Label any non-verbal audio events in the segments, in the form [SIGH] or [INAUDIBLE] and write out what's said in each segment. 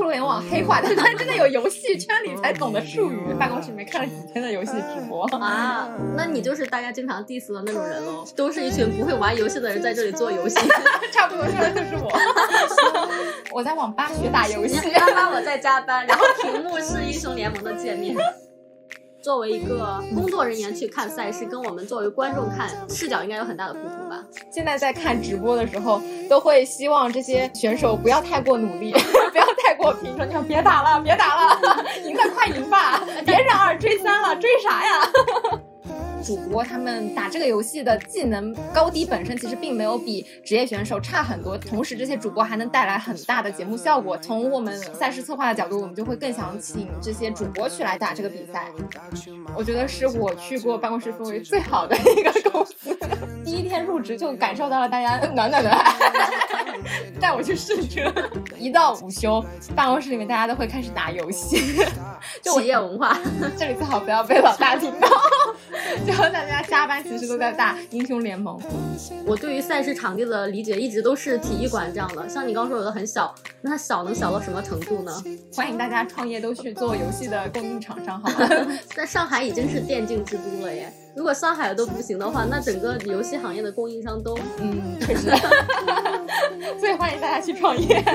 互联网黑化，[LAUGHS] 但是真的有游戏圈里才懂的术语。办公室里面看了几天的游戏直播啊，那你就是大家经常 diss 的那种人喽？都是一群不会玩游戏的人在这里做游戏，[LAUGHS] 差不多说的就是我。我在网吧学打游戏，加班我在加班，然后屏幕是英雄联盟的界面。作为一个工作人员去看赛事，跟我们作为观众看视角应该有很大的不同吧？现在在看直播的时候，都会希望这些选手不要太过努力，不要太过拼，说你们别打了，别打了，[LAUGHS] 赢的快赢吧，[LAUGHS] 别让二追三了，追啥呀？[LAUGHS] 主播他们打这个游戏的技能高低本身其实并没有比职业选手差很多，同时这些主播还能带来很大的节目效果。从我们赛事策划的角度，我们就会更想请这些主播去来打这个比赛。我觉得是我去过办公室氛围最好的一个公司，第一天入职就感受到了大家暖暖的爱，带我去试车。[LAUGHS] 一到午休，办公室里面大家都会开始打游戏，[LAUGHS] 企业文化。[LAUGHS] 这里最好不要被老大听到。就大家加班其实都在打英雄联盟。我对于赛事场地的理解一直都是体育馆这样的，像你刚说有的很小，那它小能小到什么程度呢？欢迎大家创业都去做游戏的供应厂商，好吗？在上海已经是电竞之都了耶，如果上海都不行的话，那整个游戏行业的供应商都嗯确实。所以 [LAUGHS] 欢迎大家去创业。[LAUGHS]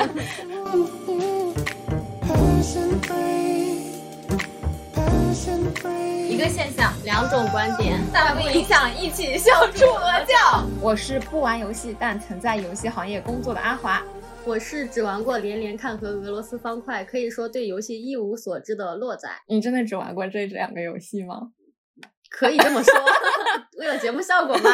一个现象，两种观点，但不影响一起笑出鹅叫。我是不玩游戏但曾在游戏行业工作的阿华。我是只玩过连连看和俄罗斯方块，可以说对游戏一无所知的洛仔。你真的只玩过这两个游戏吗？可以这么说，[LAUGHS] 为了节目效果吗？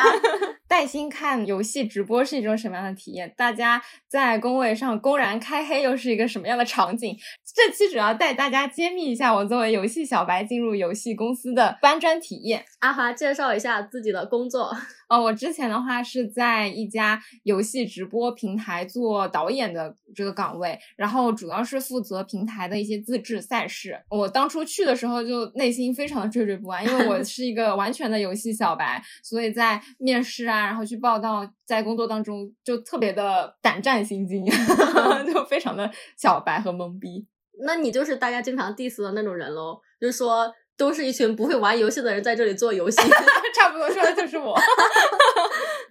带薪看游戏直播是一种什么样的体验？大家在工位上公然开黑又是一个什么样的场景？这期主要带大家揭秘一下我作为游戏小白进入游戏公司的搬砖体验。阿华介绍一下自己的工作。[LAUGHS] 哦，我之前的话是在一家游戏直播平台做导演的这个岗位，然后主要是负责平台的一些自制赛事。我当初去的时候就内心非常的惴惴不安，因为我 [LAUGHS] 是一个完全的游戏小白，所以在面试啊，然后去报道，在工作当中就特别的胆战心惊，[LAUGHS] 就非常的小白和懵逼。那你就是大家经常 diss 的那种人喽，就是说。都是一群不会玩游戏的人在这里做游戏，[LAUGHS] 差不多说的就是我。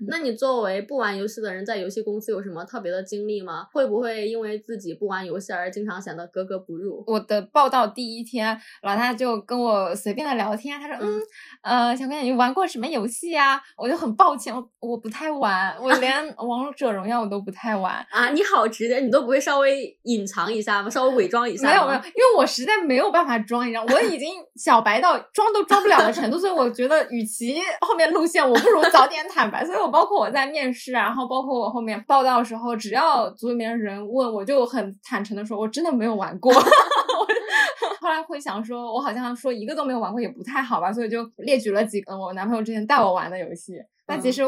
那你作为不玩游戏的人，在游戏公司有什么特别的经历吗？会不会因为自己不玩游戏而经常显得格格不入？我的报道第一天，老大就跟我随便的聊天，他说：“嗯，呃，小姑娘，你玩过什么游戏啊？”我就很抱歉，我我不太玩，我 [LAUGHS] 连王者荣耀我都不太玩啊。你好直接，你都不会稍微隐藏一下吗？稍微伪装一下？没有没有，因为我实在没有办法装，你知道，我已经小。白到装都装不了的程度，所以我觉得，与其后面露馅，我不如早点坦白。所以我包括我在面试啊，然后包括我后面报道的时候，只要组里面人问，我就很坦诚的说，我真的没有玩过。[LAUGHS] 后来会想说，我好像说一个都没有玩过也不太好吧，所以就列举了几个我男朋友之前带我玩的游戏。但其实。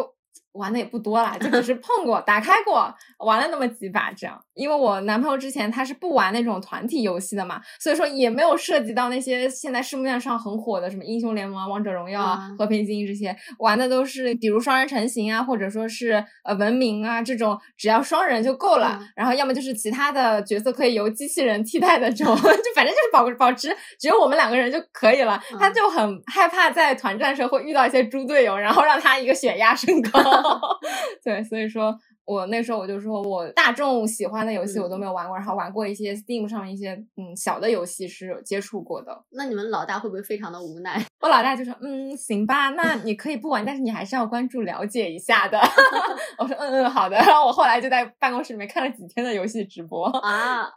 玩的也不多啦，就只是碰过、打开过、玩了那么几把这样。因为我男朋友之前他是不玩那种团体游戏的嘛，所以说也没有涉及到那些现在市面上很火的什么英雄联盟啊、王者荣耀啊、和平精英这些，玩的都是比如双人成型啊，或者说是呃文明啊这种，只要双人就够了。然后要么就是其他的角色可以由机器人替代的这种，[LAUGHS] 就反正就是保保持只有我们两个人就可以了。他就很害怕在团战时候会遇到一些猪队友，然后让他一个血压升高。[LAUGHS] 对，所以说我那时候我就说我大众喜欢的游戏我都没有玩过，然后玩过一些 Steam 上一些嗯小的游戏是有接触过的。那你们老大会不会非常的无奈？[LAUGHS] 我老大就说嗯行吧，那你可以不玩，但是你还是要关注了解一下的。[LAUGHS] 我说嗯嗯好的，然后我后来就在办公室里面看了几天的游戏直播啊。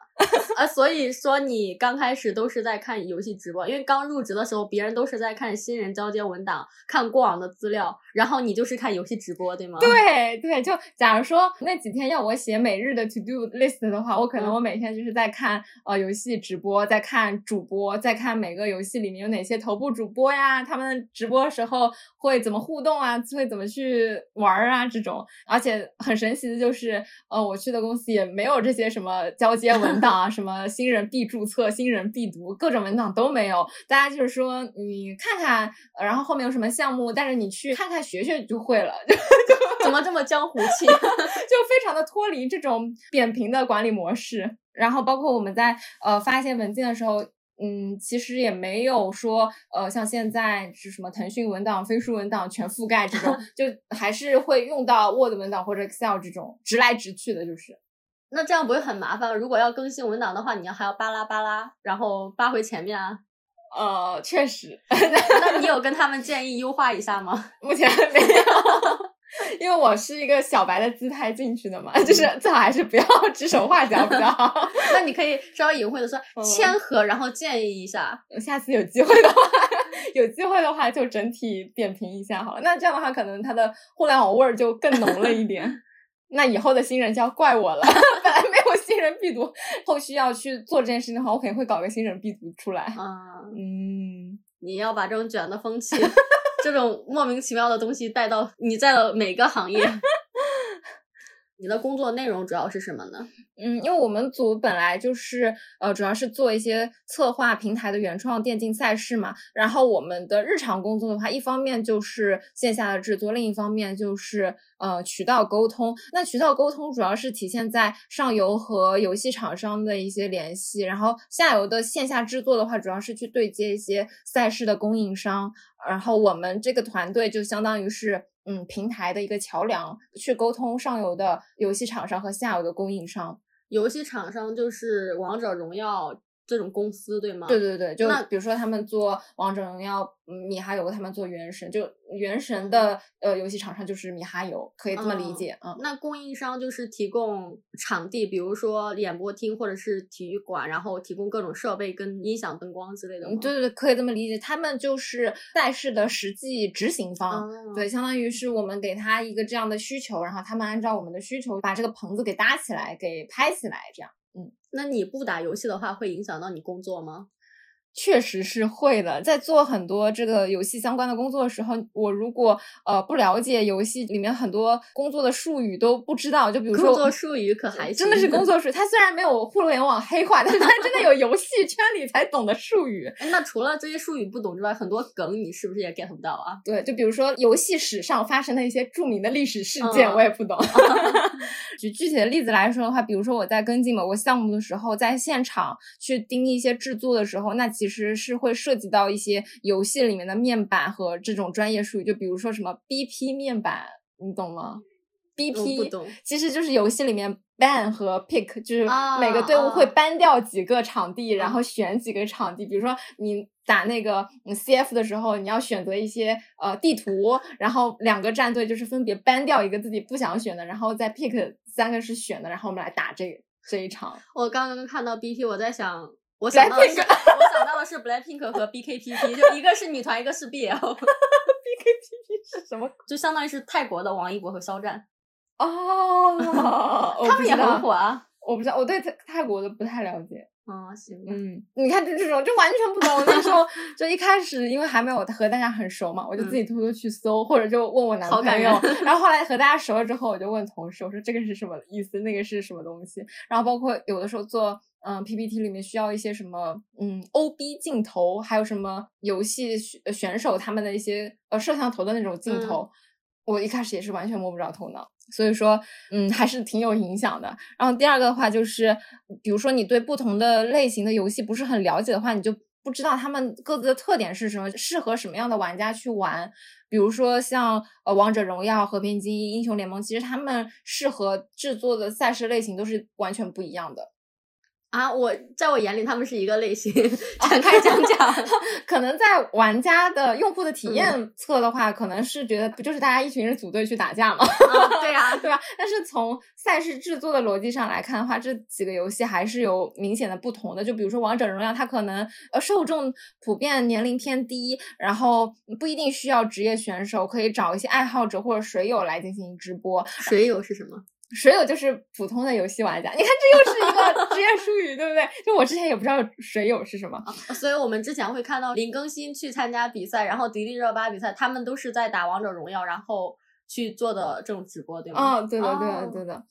啊，所以说你刚开始都是在看游戏直播，因为刚入职的时候，别人都是在看新人交接文档、看过往的资料，然后你就是看游戏直播，对吗？对对，就假如说那几天要我写每日的 to do list 的话，我可能我每天就是在看呃游戏直播，在看主播，在看每个游戏里面有哪些头部主播呀，他们直播时候会怎么互动啊，会怎么去玩啊这种。而且很神奇的就是，呃，我去的公司也没有这些什么交接文档。啊，什么新人必注册、新人必读，各种文档都没有。大家就是说，你看看，然后后面有什么项目，但是你去看看学学就会了。[LAUGHS] 怎么这么江湖气？就非常常的脱离这种扁平的管理模式。然后包括我们在呃发一些文件的时候，嗯，其实也没有说呃像现在是什么腾讯文档、飞书文档全覆盖这种，[LAUGHS] 就还是会用到 Word 文档或者 Excel 这种直来直去的，就是。那这样不会很麻烦？如果要更新文档的话，你要还要扒拉扒拉，然后扒回前面啊。呃，确实。[LAUGHS] 那你有跟他们建议优化一下吗？[LAUGHS] 目前还没有，因为我是一个小白的姿态进去的嘛，就是最好还是不要指手画脚比较好。[LAUGHS] 那你可以稍微隐晦的说谦和，然后建议一下。下次有机会的话，有机会的话就整体点评一下好了。那这样的话，可能它的互联网味儿就更浓了一点。那以后的新人就要怪我了，[LAUGHS] 本来没有新人必读，后续要去做这件事情的话，我肯定会搞个新人必读出来。啊，嗯，你要把这种卷的风气，[LAUGHS] 这种莫名其妙的东西带到你在的每个行业。你的工作内容主要是什么呢？嗯，因为我们组本来就是呃，主要是做一些策划平台的原创电竞赛事嘛。然后我们的日常工作的话，一方面就是线下的制作，另一方面就是呃渠道沟通。那渠道沟通主要是体现在上游和游戏厂商的一些联系，然后下游的线下制作的话，主要是去对接一些赛事的供应商。然后我们这个团队就相当于是。嗯，平台的一个桥梁，去沟通上游的游戏厂商和下游的供应商。游戏厂商就是王者荣耀。这种公司对吗？对对对，就比如说他们做王者荣耀，米哈游他们做原神，就原神的呃游戏厂商就是米哈游，可以这么理解嗯。那供应商就是提供场地，比如说演播厅或者是体育馆，然后提供各种设备跟音响、灯光之类的。对对对，可以这么理解，他们就是赛事的实际执行方，对，相当于是我们给他一个这样的需求，然后他们按照我们的需求把这个棚子给搭起来，给拍起来，这样。嗯，那你不打游戏的话，会影响到你工作吗？确实是会的，在做很多这个游戏相关的工作的时候，我如果呃不了解游戏里面很多工作的术语都不知道，就比如说工作术语可还真的是工作术语。它虽然没有互联网黑化，但是它真的有游戏圈里才懂的术语。那除了这些术语不懂之外，很多梗你是不是也 get 不到啊？对，就比如说游戏史上发生的一些著名的历史事件，我也不懂。[LAUGHS] 举具体的例子来说的话，比如说我在跟进某个项目的时候，在现场去盯一些制作的时候，那其实是会涉及到一些游戏里面的面板和这种专业术语，就比如说什么 BP 面板，你懂吗？BP 不懂，其实就是游戏里面 ban 和 pick，就是每个队伍会 ban 掉几个场地，然后选几个场地。比如说你打那个 CF 的时候，你要选择一些呃地图，然后两个战队就是分别 ban 掉一个自己不想选的，然后再 pick 三个是选的，然后我们来打这个这一场。我刚刚看到 BP，我在想。我想 [LAUGHS] 是 Blackpink 和 BKPP，就一个是女团，一个是 BL。[LAUGHS] BKPP 是什么？就相当于是泰国的王一博和肖战。[LAUGHS] 哦，他们也很火啊。我不知道，我对泰泰国的不太了解。啊，行。嗯，你看，就这种，就完全不懂。那时候就一开始，因为还没有和大家很熟嘛，我就自己偷偷去搜，或者就问我男朋友。然后后来和大家熟了之后，我就问同事，我说这个是什么意思？那个是什么东西？然后包括有的时候做。嗯，PPT 里面需要一些什么？嗯，OB 镜头，还有什么游戏选手他们的一些呃摄像头的那种镜头，我一开始也是完全摸不着头脑。所以说，嗯，还是挺有影响的。然后第二个的话就是，比如说你对不同的类型的游戏不是很了解的话，你就不知道他们各自的特点是什么，适合什么样的玩家去玩。比如说像呃王者荣耀、和平精英、英雄联盟，其实他们适合制作的赛事类型都是完全不一样的。啊，我在我眼里他们是一个类型，[LAUGHS] 展开讲讲。[LAUGHS] 可能在玩家的用户的体验侧的话，可能是觉得不就是大家一群人组队去打架吗？对呀，[LAUGHS] 对吧？但是从赛事制作的逻辑上来看的话，这几个游戏还是有明显的不同的。就比如说王者荣耀，它可能呃受众普遍年龄偏低，然后不一定需要职业选手，可以找一些爱好者或者水友来进行直播。水友是什么？水友就是普通的游戏玩家，你看这又是一个 [LAUGHS] 职业术语，对不对？就我之前也不知道水友是什么，所以我们之前会看到林更新去参加比赛，然后迪丽热巴比赛，他们都是在打王者荣耀，然后去做的这种直播，对吗？哦，对的，对的，对的。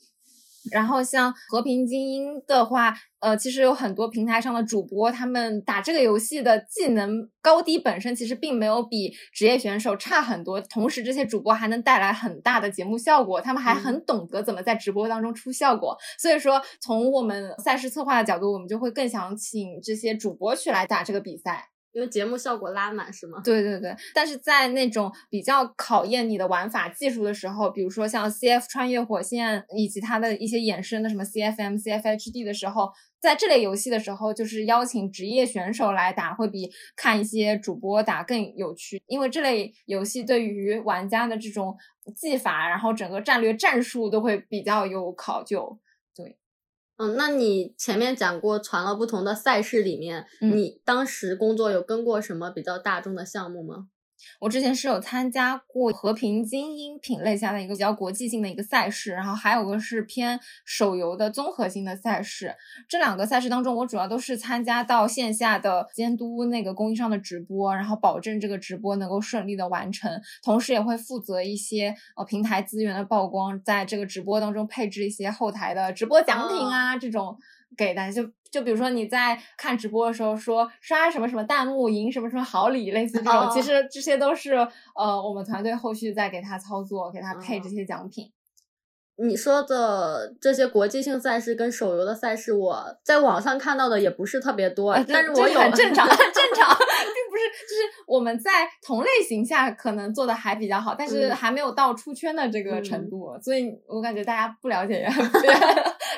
然后像和平精英的话，呃，其实有很多平台上的主播，他们打这个游戏的技能高低本身其实并没有比职业选手差很多。同时，这些主播还能带来很大的节目效果，他们还很懂得怎么在直播当中出效果。所以说，从我们赛事策划的角度，我们就会更想请这些主播去来打这个比赛。因为节目效果拉满是吗？对对对，但是在那种比较考验你的玩法技术的时候，比如说像 CF 穿越火线以及它的一些衍生的什么 CFM、CFHD 的时候，在这类游戏的时候，就是邀请职业选手来打，会比看一些主播打更有趣。因为这类游戏对于玩家的这种技法，然后整个战略战术都会比较有考究。对。嗯，那你前面讲过传了不同的赛事里面，你当时工作有跟过什么比较大众的项目吗？我之前是有参加过和平精英品类下的一个比较国际性的一个赛事，然后还有个是偏手游的综合性的赛事。这两个赛事当中，我主要都是参加到线下的监督那个供应商的直播，然后保证这个直播能够顺利的完成，同时也会负责一些呃平台资源的曝光，在这个直播当中配置一些后台的直播奖品啊这种。给大家就就比如说你在看直播的时候说刷什么什么弹幕赢什么什么好礼，类似这种，其实这些都是呃我们团队后续在给他操作，给他配这些奖品。你说的这些国际性赛事跟手游的赛事，我在网上看到的也不是特别多，但是我有很正常，[LAUGHS] 很正常，[LAUGHS] 并不是就是我们在同类型下可能做的还比较好，但是还没有到出圈的这个程度，所以我感觉大家不了解也很 [LAUGHS]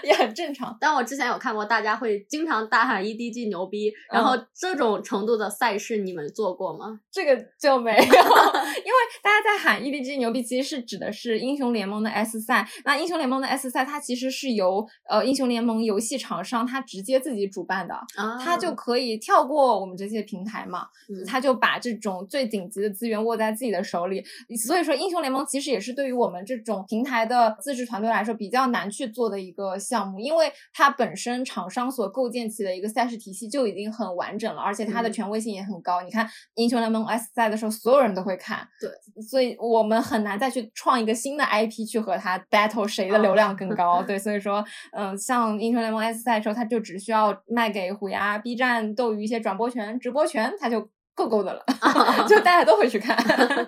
也很正常。但我之前有看过，大家会经常大喊 EDG 牛逼，然后这种程度的赛事你们做过吗？这个就没有，[LAUGHS] 因为大家在喊 EDG 牛逼，其实是指的是英雄联盟的 S 赛。那英雄联盟的 S 赛，它其实是由呃英雄联盟游戏厂商它直接自己主办的，它就可以跳过我们这些平台嘛，它就把这种最顶级的资源握在自己的手里。所以说，英雄联盟其实也是对于我们这种平台的自制团队来说比较难去做的一个项目，因为它本身厂商所构建起的一个赛事体系就已经很完整了，而且它的权威性也很高。你看英雄联盟 S 赛的时候，所有人都会看，对，所以我们很难再去创一个新的 IP 去和它 battle。谁的流量更高？对，所以说，嗯，像英雄联盟 S 赛的时候，它就只需要卖给虎牙、B 站、斗鱼一些转播权、直播权，它就够够的了，[LAUGHS] 就大家都会去看。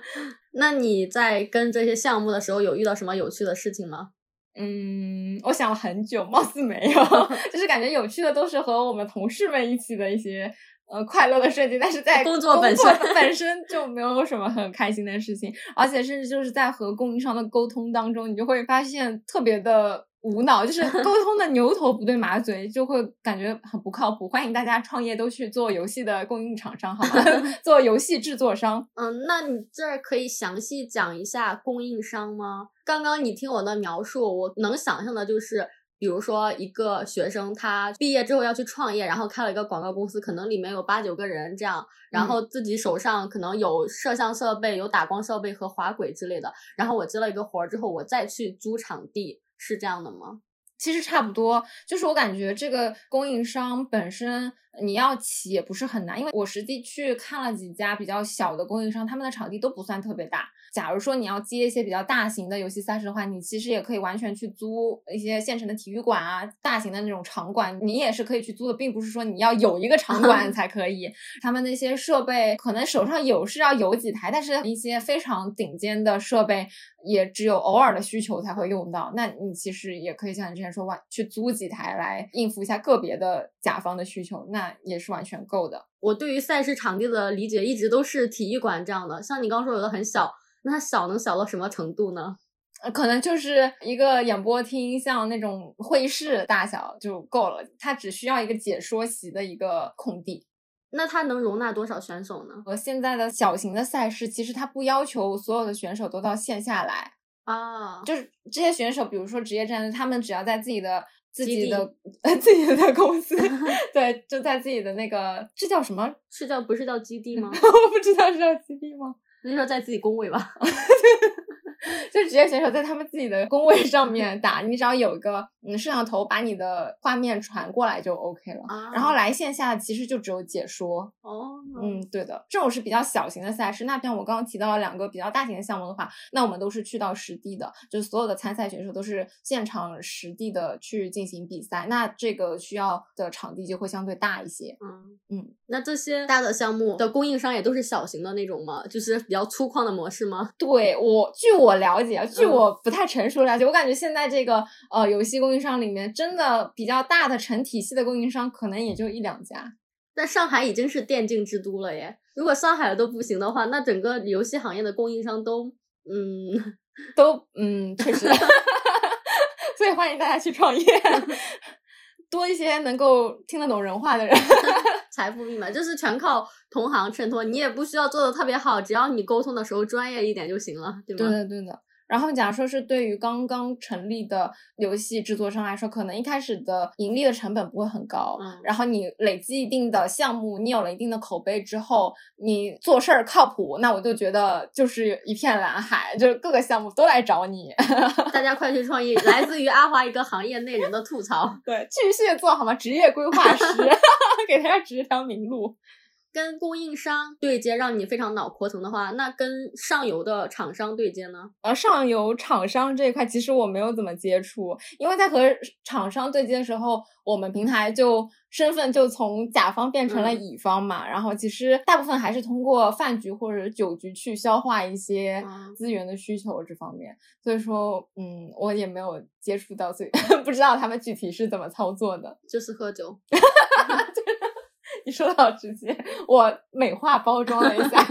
[LAUGHS] 那你在跟这些项目的时候，有遇到什么有趣的事情吗？嗯，我想了很久，貌似没有，[LAUGHS] 就是感觉有趣的都是和我们同事们一起的一些。呃，快乐的瞬间，但是在工作本身本身就没有什么很开心的事情，而且甚至就是在和供应商的沟通当中，你就会发现特别的无脑，就是 [LAUGHS] 沟通的牛头不对马嘴，就会感觉很不靠谱。欢迎大家创业都去做游戏的供应厂商，好吗？[LAUGHS] 做游戏制作商。嗯，那你这儿可以详细讲一下供应商吗？刚刚你听我的描述，我能想象的就是。比如说，一个学生他毕业之后要去创业，然后开了一个广告公司，可能里面有八九个人这样，然后自己手上可能有摄像设备、有打光设备和滑轨之类的。然后我接了一个活儿之后，我再去租场地，是这样的吗？其实差不多，就是我感觉这个供应商本身你要起也不是很难，因为我实际去看了几家比较小的供应商，他们的场地都不算特别大。假如说你要接一些比较大型的游戏赛事的话，你其实也可以完全去租一些现成的体育馆啊，大型的那种场馆，你也是可以去租的，并不是说你要有一个场馆 [LAUGHS] 才可以。他们那些设备可能手上有是要有几台，但是一些非常顶尖的设备也只有偶尔的需求才会用到。那你其实也可以像你之前说，完去租几台来应付一下个别的甲方的需求，那也是完全够的。我对于赛事场地的理解一直都是体育馆这样的，像你刚说有的很小。那它小能小到什么程度呢？呃，可能就是一个演播厅，像那种会议室大小就够了。它只需要一个解说席的一个空地。那它能容纳多少选手呢？和现在的小型的赛事，其实它不要求所有的选手都到线下来啊。就是这些选手，比如说职业战队，他们只要在自己的自己的呃自己的公司，[LAUGHS] 对，就在自己的那个，这叫什么？是叫不是叫基地吗？[LAUGHS] 我不知道是叫基地吗？那就在自己工位吧。[LAUGHS] 就职业选手在他们自己的工位上面 [LAUGHS] 打，你只要有一个嗯摄像头把你的画面传过来就 OK 了。啊然后来线下其实就只有解说，哦，嗯，对的，这种是比较小型的赛事。那像我刚刚提到了两个比较大型的项目的话，那我们都是去到实地的，就是所有的参赛选手都是现场实地的去进行比赛。那这个需要的场地就会相对大一些。嗯嗯，那这些大的项目的供应商也都是小型的那种吗？就是比较粗犷的模式吗？对我，据我了解，据嗯我不太成熟了解，我感觉现在这个呃游戏供应商里面，真的比较大的成体系的供应商，可能也就一两家。但上海已经是电竞之都了耶，如果上海都不行的话，那整个游戏行业的供应商都嗯，都嗯，确实，[LAUGHS] 所以欢迎大家去创业，[LAUGHS] 多一些能够听得懂人话的人。[LAUGHS] 财富密码就是全靠同行衬托，你也不需要做的特别好，只要你沟通的时候专业一点就行了，对吗？对的，对的。然后，假如说是对于刚刚成立的游戏制作商来说，可能一开始的盈利的成本不会很高。嗯然后你累积一定的项目，你有了一定的口碑之后，你做事儿靠谱，那我就觉得就是一片蓝海，就是各个项目都来找你。大家快去创业！来自于阿华一个行业内人的吐槽。对，巨蟹座好吗？职业规划师，[LAUGHS] 给大家指一条明路。跟供应商对接让你非常脑壳疼的话，那跟上游的厂商对接呢？呃，上游厂商这一块，其实我没有怎么接触，因为在和厂商对接的时候，我们平台就身份就从甲方变成了嗯乙方嘛，然后其实大部分还是通过饭局或者酒局去消化一些嗯资源的需求这方面，所以说，嗯，我也没有接触到，[LAUGHS] 所以不知道他们具体是怎么操作的。就是喝酒。[LAUGHS] 你说的好直接，我美化包装了一下。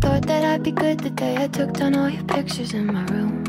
Thought that I'd be good the day I took down all your pictures in my room.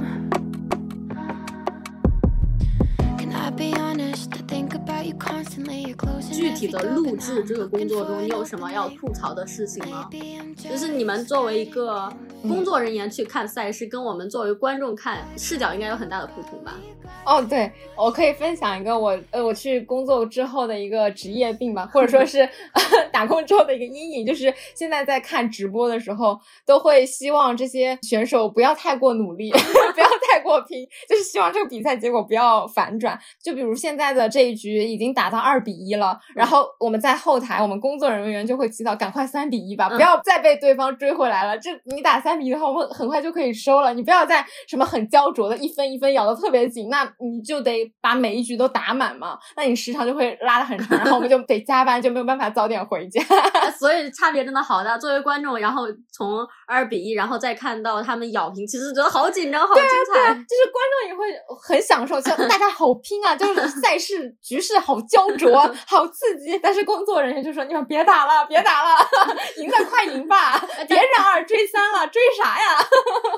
具体的录制这个工作中，你有什么要吐槽的事情吗？就是你们作为一个工嗯作人员去看赛事，跟我们作为观众看视角应该有很大的不同吧？哦，对，我可以分享一个我呃我去工作之后的一个职业病吧，或者说是 [LAUGHS] 打工之后的一个阴影，就是现在在看直播的时候，都会希望这些选手不要太过努力，[LAUGHS] 不要太过拼，就是希望这个比赛结果不要反转。就比如现在的这一局已经打到二比一了，然后我们在后台，我们工作人员就会祈祷赶快三比一吧，不要再被对方追回来了。这你打三比一的话，我们很快就可以收了。你不要再什么很焦灼的一分一分咬得特别紧，那你就得把每一局都打满嘛，那你时长就会拉得很长，[LAUGHS] 然后我们就得加班，就没有办法早点回家。[LAUGHS] 所以差别真的好大。作为观众，然后从二比一，然后再看到他们咬平，其实觉得好紧张，好精彩。就是观众也会很享受，就大家好拼啊，就是赛事局势好焦灼，[LAUGHS] 好刺激。但是工作人员就说：“你们别打了，别打了，[LAUGHS] 赢的快赢吧，[LAUGHS] 别让二追三了，追啥呀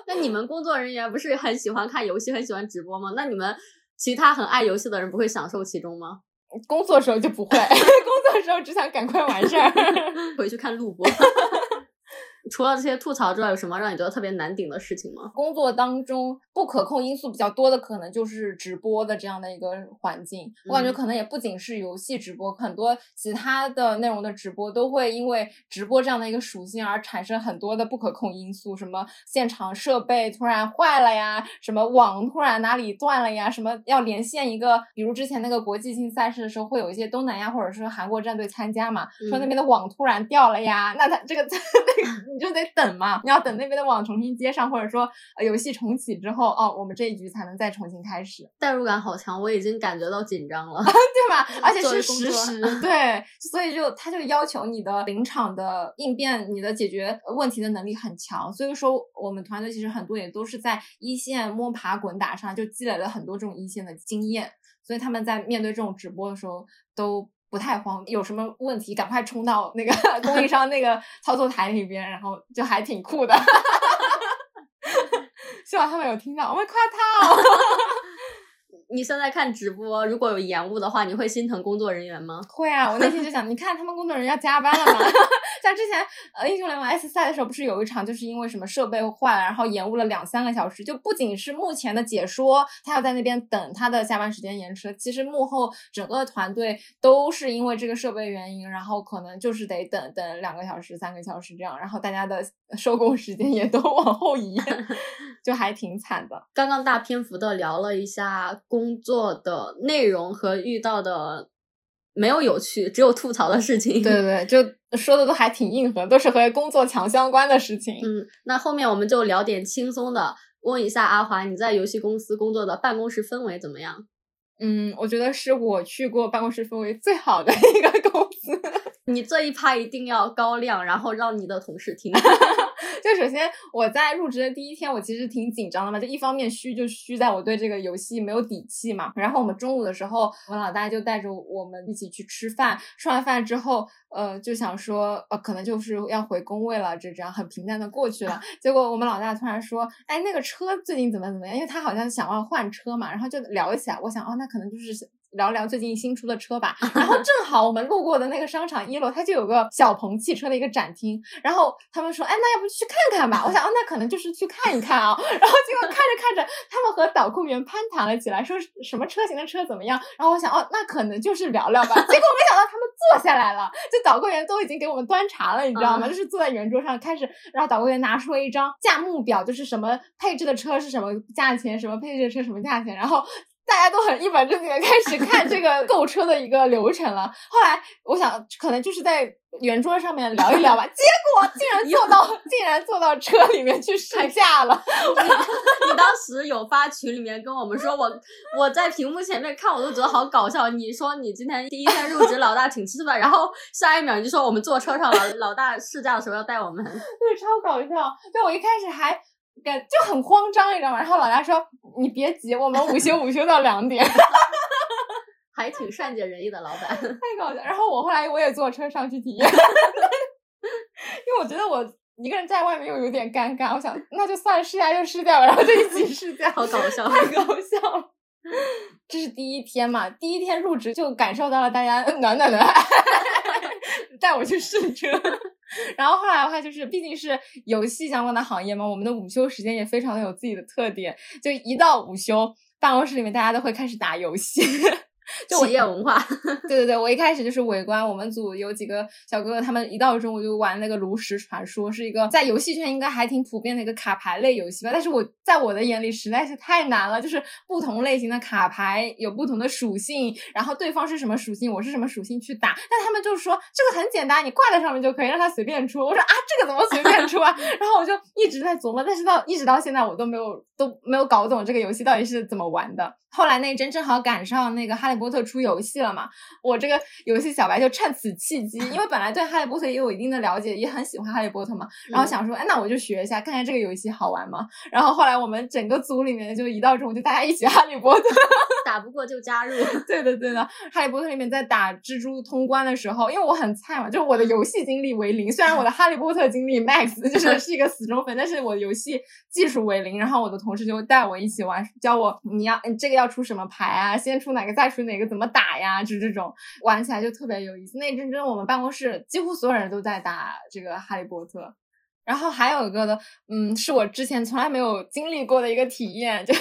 那你们工作人员不是很喜欢看游戏，很喜欢直播吗？那你们其他很爱游戏的人不会享受其中吗？？”工作时候就不会，工作时候只想赶快完事儿。回去看录播。除了这些吐槽之外，有什么让你觉得特别难顶的事情吗？工作当中不可控因素比较多的，可能就是直播的这样的一个环境。我感觉嗯可能也不仅是游戏直播，很多其他的内容的直播都会因为直播这样的一个属性而产生很多的不可控因素，什么现场设备突然坏了呀，什么网突然哪里断了呀，什么要连线一个，比如之前那个国际性赛事的时候，会有一些东南亚或者是韩国战队参加嘛，说那嗯边的网突然掉了呀，那他这个 [LAUGHS] 你就得等嘛，你要等那边的网重新接上，或者说呃游戏重启之后，哦，我们这一局才能再重新开始，代入感好强，我已经感觉到紧张了。[LAUGHS] 对吧？[LAUGHS] 而且是实时，对，所以就他就要求你的临场的应变、你的解决问题的能力很强。所以说，我们团队其实很多也都是在一线摸爬滚打上就积累了很多这种一线的经验，所以他们在面对这种直播的时候都。不太慌，有什么问题赶快冲到那个 [LAUGHS] 供应商那个操作台里边，然后就还挺酷的。[LAUGHS] 希望他们有听到，我们夸他哦。你现在看直播，如果有延误的话，你会心疼工作人员吗？会啊，我那天就想，你看他们工作人员要加班了吗。[LAUGHS] 像之前呃英雄联盟 S 赛的时候，不是有一场就是因为什么设备坏了，然后延误了两三个小时。就不仅是目前的解说，他要在那边等他的下班时间延迟，其实幕后整个团队都是因为这个设备原因，然后可能就是得等等两个小时、三个小时这样，然后大家的收工时间也都 [LAUGHS] 往后移，[LAUGHS] 就还挺惨的。刚刚大篇幅的聊了一下工作的内容和遇到的没有有趣，只有吐槽的事情。对对对，就说的都还挺硬核，都是和工作强相关的事情。嗯，那后面我们就聊点轻松的，问一下阿华，你在游戏公司工作的办公室氛围怎么样？嗯，我觉得是我去过办公室氛围最好的一个公司。[LAUGHS] 你这一趴一定要高亮，然后让你的同事听。[LAUGHS] 就首先我在入职的第一天，我其实挺紧张的嘛。就一方面虚就虚在我对这个游戏没有底气嘛。然后我们中午的时候，我老大就带着我们一起去吃饭。吃完饭之后，呃，就想说，呃，可能就是要回工位了，就这样很平淡的过去了。[LAUGHS] 结果我们老大突然说，哎，那个车最近怎么怎么样？因为他好像想要换车嘛。然后就聊起来，我想，哦，那可能就是。聊聊最近新出的车吧，然后正好我们路过的那个商场一楼，它就有个小鹏汽车的一个展厅，然后他们说，哎，那要不去看看吧？我想，哦，那可能就是去看一看啊。然后结果看着看着，他们和导购员攀谈了起来，说什么车型的车怎么样？然后我想，哦，那可能就是聊聊吧。结果没想到他们坐下来了，就导购员都已经给我们端茶了，你知道吗？就是坐在圆桌上开始，然后导购员拿出了一张价目表，就是什么配置的车是什么价钱，什么配置的车什么价钱，然后。大家都很一本正经的开始看这个购车的一个流程了。[LAUGHS] 后来我想，可能就是在圆桌上面聊一聊吧。[LAUGHS] 结果竟然坐到，竟然坐到车里面去试驾了。你当时有发群里面跟我们说，我我在屏幕前面看，我都觉得好搞笑。你说你今天第一天入职，老大请吃饭，[LAUGHS] 然后下一秒你就说我们坐车上了，老大试驾的时候要带我们。对，超搞笑。对，我一开始还。感就很慌张，你知道吗？然后老大说：“你别急，我们午休午休到两点。[LAUGHS] ”还挺善解人意的老板，太搞笑。然后我后来我也坐车上去体验，[LAUGHS] 因为我觉得我一个人在外面又有点尴尬，我想那就算试驾就试驾吧，然后就一起 [LAUGHS] 试驾，好搞笑，太搞笑了。这是第一天嘛，第一天入职就感受到了大家暖暖的爱，带我去试车。然后后来的话，就是毕竟是游戏相关的行业嘛，我们的午休时间也非常的有自己的特点。就一到午休，办公室里面大家都会开始打游戏。[LAUGHS] 企业文化，[LAUGHS] 对对对，我一开始就是围观，我们组有几个小哥哥，他们一到中午就玩那个炉石传说，是一个在游戏圈应该还挺普遍的一个卡牌类游戏吧。但是我在我的眼里实在是太难了，就是不同类型的卡牌有不同的属性，然后对方是什么属性，我是什么属性去打。但他们就说这个很简单，你挂在上面就可以，让他随便出。我说啊，这个怎么随便出啊？[LAUGHS] 然后我就一直在琢磨，但是到一直到现在我都没有都没有搞懂这个游戏到底是怎么玩的。后来那一阵正好赶上那个哈利波特出游戏了嘛，我这个游戏小白就趁此契机，因为本来对哈利波特也有一定的了解，也很喜欢哈利波特嘛，然后想说，哎，那我就学一下，看看这个游戏好玩吗？然后后来我们整个组里面就一到中午就大家一起 [LAUGHS] 哈利波特，[LAUGHS] 打不过就加入。对的对的，哈利波特里面在打蜘蛛通关的时候，因为我很菜嘛，就是我的游戏经历为零，虽然我的哈利波特经历 max [LAUGHS] 就是是一个死忠粉，但是我游戏技术为零，然后我的同事就带我一起玩，教我你要你这个要。要出什么牌啊？先出哪个，再出哪个？怎么打呀？就这种玩起来就特别有意思。那阵真的我们办公室几乎所有人都在打这个哈利波特。然后还有一个的，嗯，是我之前从来没有经历过的一个体验，就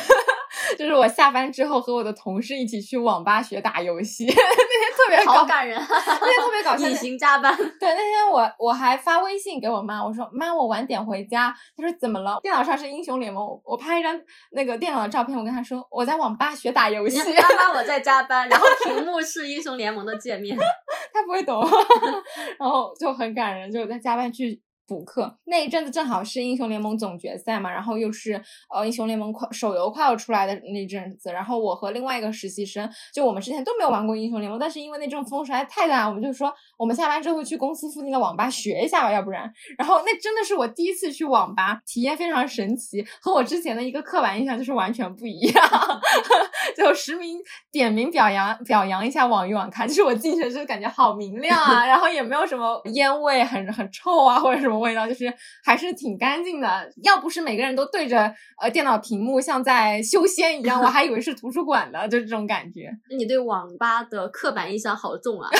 就是我下班之后和我的同事一起去网吧学打游戏。[LAUGHS] 那天特别好感人，那天特别搞 [LAUGHS] 笑。隐形加班。对，那天我我还发微信给我妈，我说妈，我晚点回家。她说怎么了？电脑上是英雄联盟，我拍一张那个电脑的照片，我跟她说我在网吧学打游戏。妈妈，我在加班，然后屏幕是英雄联盟的界面。[LAUGHS] 她不会懂，然后就很感人，就在加班去。补课那一阵子正好是英雄联盟总决赛嘛，然后又是呃英雄联盟快手游快要出来的那阵子，然后我和另外一个实习生，就我们之前都没有玩过英雄联盟，但是因为那阵风实在太大，我们就说我们下班之后去公司附近的网吧学一下吧，要不然，然后那真的是我第一次去网吧，体验非常神奇，和我之前的一个刻板印象就是完全不一样。[LAUGHS] 就实名点名表扬表扬一下网鱼网咖，就是我进去就感觉好明亮啊，然后也没有什么烟味，很很臭啊或者什么味道，就是还是挺干净的。要不是每个人都对着呃电脑屏幕像在修仙一样，我还以为是图书馆的，就这种感觉。你对网吧的刻板印象好重啊！[LAUGHS]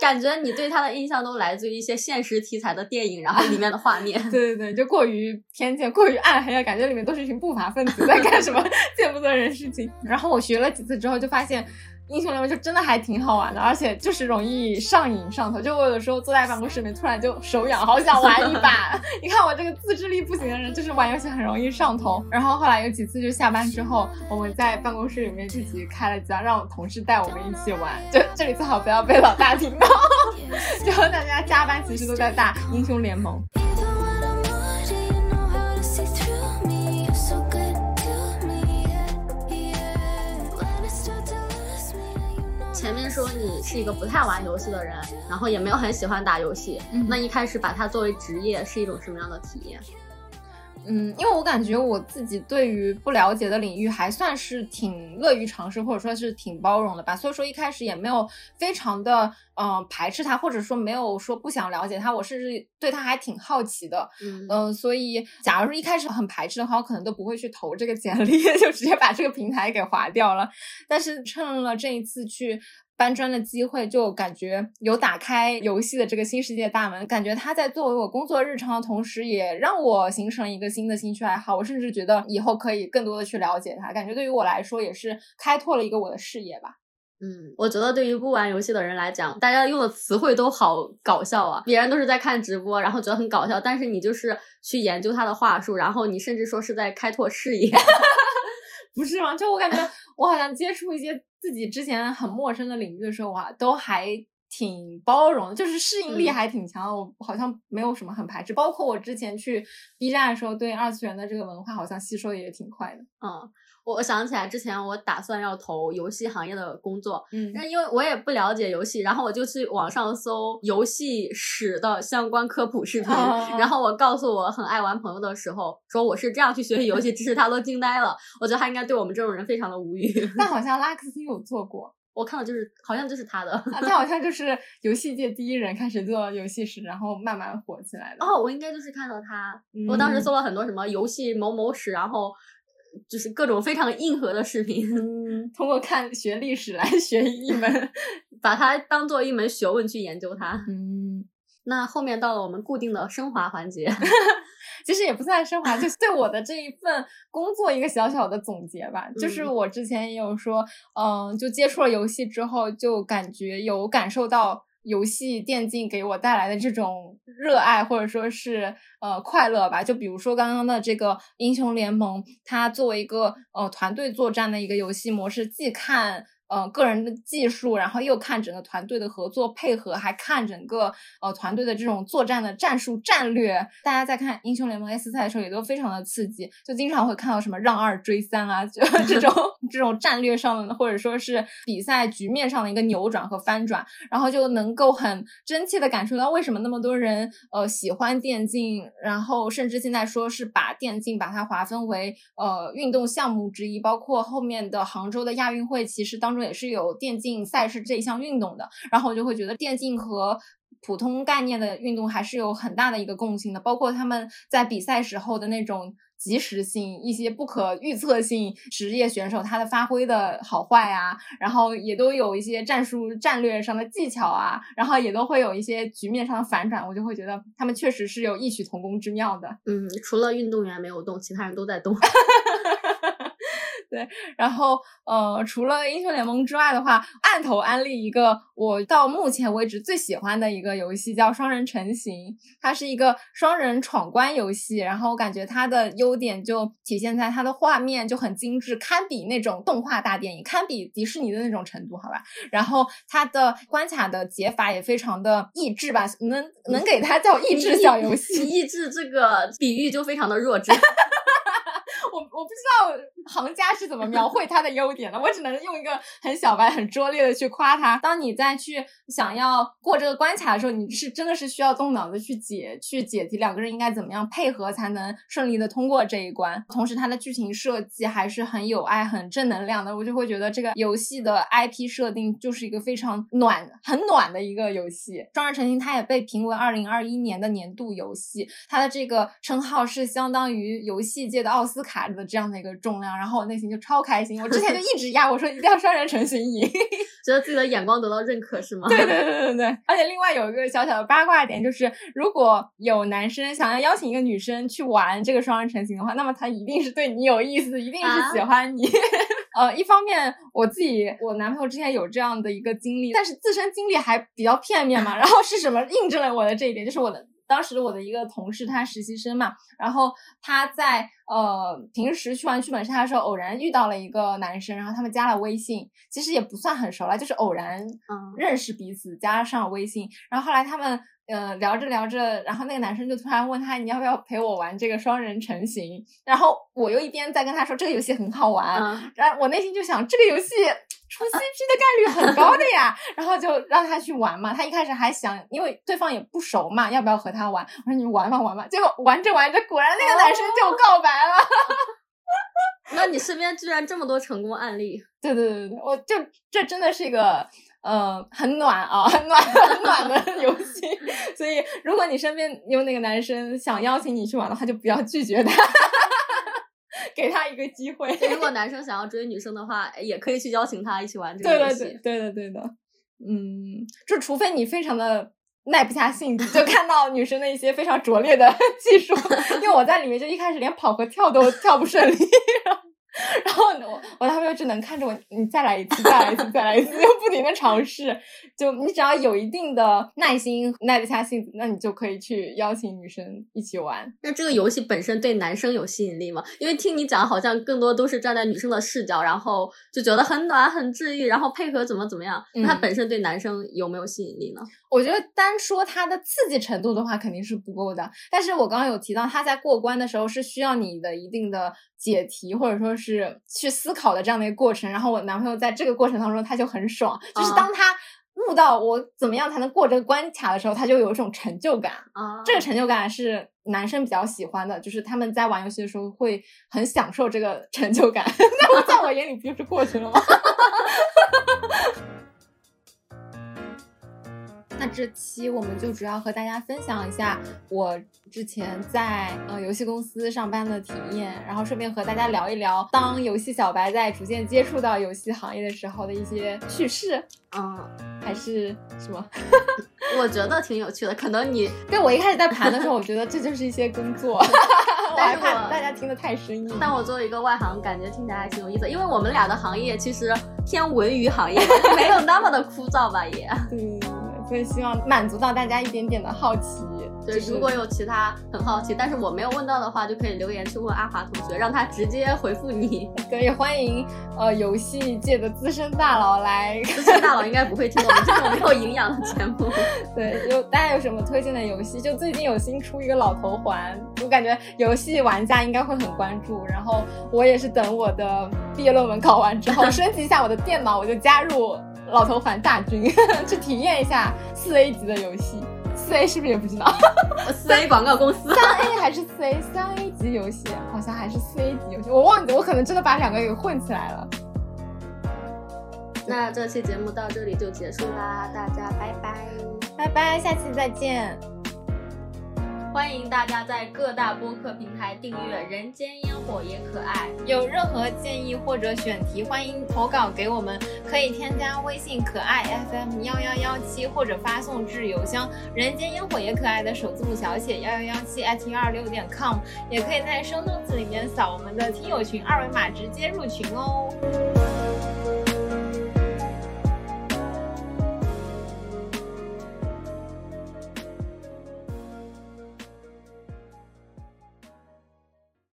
感觉你对他的印象都来自于一些现实题材的电影，然后里面的画面。对对对，就过于偏见，过于暗黑啊，感觉里面都是一群不法分子在干什么 [LAUGHS] 见不得人事情。然后我学了几次之后，就发现。英雄联盟就真的还挺好玩的，而且就是容易上瘾上头。就我有时候坐在办公室里面，突然就手痒，好想玩一把。[LAUGHS] 你看我这个自制力不行的人，就是玩游戏很容易上头。然后后来有几次就下班之后，我们在办公室里面自己开了家，让同事带我们一起玩。就这里最好不要被老大听到，[LAUGHS] 就大家加班其实都在打英雄联盟。前面说你是一个不太玩游戏的人，然后也没有很喜欢打游戏，那一开始把它作为职业是一种什么样的体验？嗯，因为我感觉我自己对于不了解的领域还算是挺乐于尝试，或者说是挺包容的吧。所以说一开始也没有非常的嗯排斥它，或者说没有说不想了解它，我甚至对它还挺好奇的。嗯，所以假如说一开始很排斥的话，我可能都不会去投这个简历，[LAUGHS] 就直接把这个平台给划掉了。但是趁了这一次去。搬砖的机会，就感觉有打开游戏的这个新世界大门。感觉它在作为我工作日常的同时，也让我形成了一个新的兴趣爱好。我甚至觉得以后可以更多的去了解它。感觉对于我来说，也是开拓了一个我的视野吧。嗯，我觉得对于不玩游戏的人来讲，大家用的词汇都好搞笑啊。别人都是在看直播，然后觉得很搞笑，但是你就是去研究他的话术，然后你甚至说是在开拓视野，[LAUGHS] 不是吗？就我感觉，我好像接触一些。自己之前很陌生的领域的时候啊，都还挺包容的，就是适应力还挺强。我好像没有什么很排斥，包括我之前去 B 站的时候，对二次元的这个文化好像吸收也挺快的。嗯。我想起来之前我打算要投游戏行业的工作，嗯，那因为我也不了解游戏，然后我就去网上搜游戏史的相关科普视频，然后我告诉我很爱玩朋友的时候，说我是这样去学习游戏知识，他都惊呆了。我觉得他应该对我们这种人非常的无语。但好 [LAUGHS] 像拉克斯有做过，我看到就是好像就是他的，他好像就是游戏界第一人，开始做游戏史，然后慢慢火起来的。哦，我应该就是看到他，我当时搜了很多什么游戏某某史，然后。就是各种非常硬核的视频，[LAUGHS] 通过看学历史来学一门，[LAUGHS] 把它当做一门学问去研究它。嗯，那后面到了我们固定的升华环节，[LAUGHS] 其实也不算升华，就是对我的这一份工作一个小小的总结吧。就是我之前也有说，嗯，就接触了游戏之后，就感觉有感受到。游戏电竞给我带来的这种热爱，或者说是呃快乐吧。就比如说刚刚的这个英雄联盟，它作为一个呃团队作战的一个游戏模式，既看。呃，个人的技术，然后又看整个团队的合作配合，还看整个呃团队的这种作战的战术战略。大家在看英雄联盟 S 赛的时候，也都非常的刺激，就经常会看到什么让二追三啊，就 [LAUGHS] 这种这种战略上的，或者说是比赛局面上的一个扭转和翻转，然后就能够很真切的感受到为什么那么多人呃喜欢电竞，然后甚至现在说是把电竞把它划分为呃运动项目之一，包括后面的杭州的亚运会，其实当中。也是有电竞赛事这一项运动的，然后我就会觉得电竞和普通概念的运动还是有很大的一个共性的，包括他们在比赛时候的那种及时性、一些不可预测性，职业选手他的发挥的好坏啊，然后也都有一些战术战略上的技巧啊，然后也都会有一些局面上的反转，我就会觉得他们确实是有异曲同工之妙的。嗯，除了运动员没有动，其他人都在动。[LAUGHS] 对，然后呃，除了英雄联盟之外的话，暗头安利一个我到目前为止最喜欢的一个游戏，叫双人成行。它是一个双人闯关游戏，然后我感觉它的优点就体现在它的画面就很精致，堪比那种动画大电影，堪比迪士尼的那种程度，好吧。然后它的关卡的解法也非常的益智吧，能能给它叫益智小游戏。益智这个比喻就非常的弱智。[LAUGHS] 我不知道行家是怎么描绘他的优点的，我只能用一个很小白、很拙劣的去夸他。当你再去想要过这个关卡的时候，你是真的是需要动脑子去解、去解题，两个人应该怎么样配合才能顺利的通过这一关。同时，它的剧情设计还是很有爱、很正能量的，我就会觉得这个游戏的 IP 设定就是一个非常暖、很暖的一个游戏。双人成行它也被评为二零二一年的年度游戏，它的这个称号是相当于游戏界的奥斯卡的这样的一个重量。然后我内心就超开心，我之前就一直压我说一定要双人成行赢。[LAUGHS] 觉得自己的眼光得到认可是吗？[LAUGHS] 对对对对对，而且另外有一个小小的八卦点，就是如果有男生想要邀请一个女生去玩这个双人成行的话，那么他一定是对你有意思，一定是喜欢你。[LAUGHS] 呃，一方面我自己我男朋友之前有这样的一个经历，但是自身经历还比较片面嘛。然后是什么印证了我的这一点？就是我的当时我的一个同事，他实习生嘛，然后他在呃平时去玩剧本杀的时候，偶然遇到了一个男生，然后他们加了微信，其实也不算很熟了，就是偶然嗯认识彼此，加上微信，然后后来他们。呃，聊着聊着，然后那个男生就突然问他，你要不要陪我玩这个双人成行？然后我又一边在跟他说这个游戏很好玩，嗯然后我内心就想这个游戏出 CP 的概率很高的呀，[LAUGHS] 然后就让他去玩嘛。他一开始还想，因为对方也不熟嘛，要不要和他玩？我说你玩吧玩吧。结果玩着玩着，果然那个男生就告白了。[LAUGHS] 那你身边居然这么多成功案例，[LAUGHS] 对对对对，我就这真的是一个呃很暖啊，很暖很暖的游戏。所以如果你身边有哪个男生想邀请你去玩的话，就不要拒绝他，[LAUGHS] 给他一个机会。如果男生想要追女生的话，也可以去邀请他一起玩这个游戏。对的对的，嗯，就除非你非常的耐不下性子，就看到女生的一些非常拙劣的技术，因为我在里面就一开始连跑和跳都跳不顺利。然 [LAUGHS] 后 [LAUGHS] 我我男朋友只能看着我，你再来一次，再来一次，再来一次，[LAUGHS] 就不停的尝试。就你只要有一定的耐心，耐得下性子，那你就可以去邀请女生一起玩。那这个游戏本身对男生有吸引力吗？因为听你讲，好像更多都是站在女生的视角，然后就觉得很暖、很治愈，然后配合怎么怎么样。那它嗯本身对男生有没有吸引力呢？我觉得单说它的刺激程度的话，肯定是不够的。但是我刚刚有提到，它在过关的时候是需要你的一定的解题，或者说是去思考的这样的一个过程。然后我男朋友在这个过程当中，他就很爽，就是啊当他悟到我怎么样才能过这个关卡的时候，他就有一种成就感。啊，这个成就感是男生比较喜欢的，就是他们在玩游戏的时候会很享受这个成就感。[LAUGHS] 那我在我眼里不就是过去了吗？[LAUGHS] 那这期我们就主要和大家分享一下我之前在呃游戏公司上班的体验，然后顺便和大家聊一聊当游戏小白在逐渐接触到游戏行业的时候的一些趣事，嗯，还是什么？我觉得挺有趣的。可能你对我一开始在盘的时候，我觉得这就是一些工作，[LAUGHS] 但是我怕大家听得太生硬。但我作为一个外行，感觉听起来还挺有意思，因为我们俩的行业其实偏文娱行业，没有那么的枯燥吧也。[LAUGHS] 对对对对，所以希望满足到大家一点点的好奇。对，就是如果有其他很好奇，但是我没有问到的话，就可以留言去问阿华同学，让他直接回复你。[LAUGHS] 对，也欢迎呃游戏界的资深大佬来，[LAUGHS] 资深大佬应该不会听我们这种没有营养的节目。[LAUGHS] 对，有大家有什么推荐的游戏？就最近有新出一个老头环，我感觉游戏玩家应该会很关注。然后我也是等我的毕业论文考完之后，升级一下我的电脑，我就加入老头环大军，[LAUGHS] 去体验一下四 A 级的游戏。四 A 是不是也不知道？[LAUGHS] 四 A 广告公司。[LAUGHS] 三 A 还是四 A？三 A 级游戏好像还是四 A 级游戏，我忘记，我可能真的把两个给混起来了。那这期节目到这里就结束啦，大家拜拜！拜拜，下期再见。欢迎大家在各大播客平台订阅《人间烟火也可爱》。有任何建议或者选题，欢迎投稿给我们，可以添加微信可爱 FM 幺幺幺七，或者发送至邮箱人间烟火也可爱的首字母小写幺幺幺七 at 幺二六点 com，也可以在生动字里面扫我们的听友群二维码直接入群哦。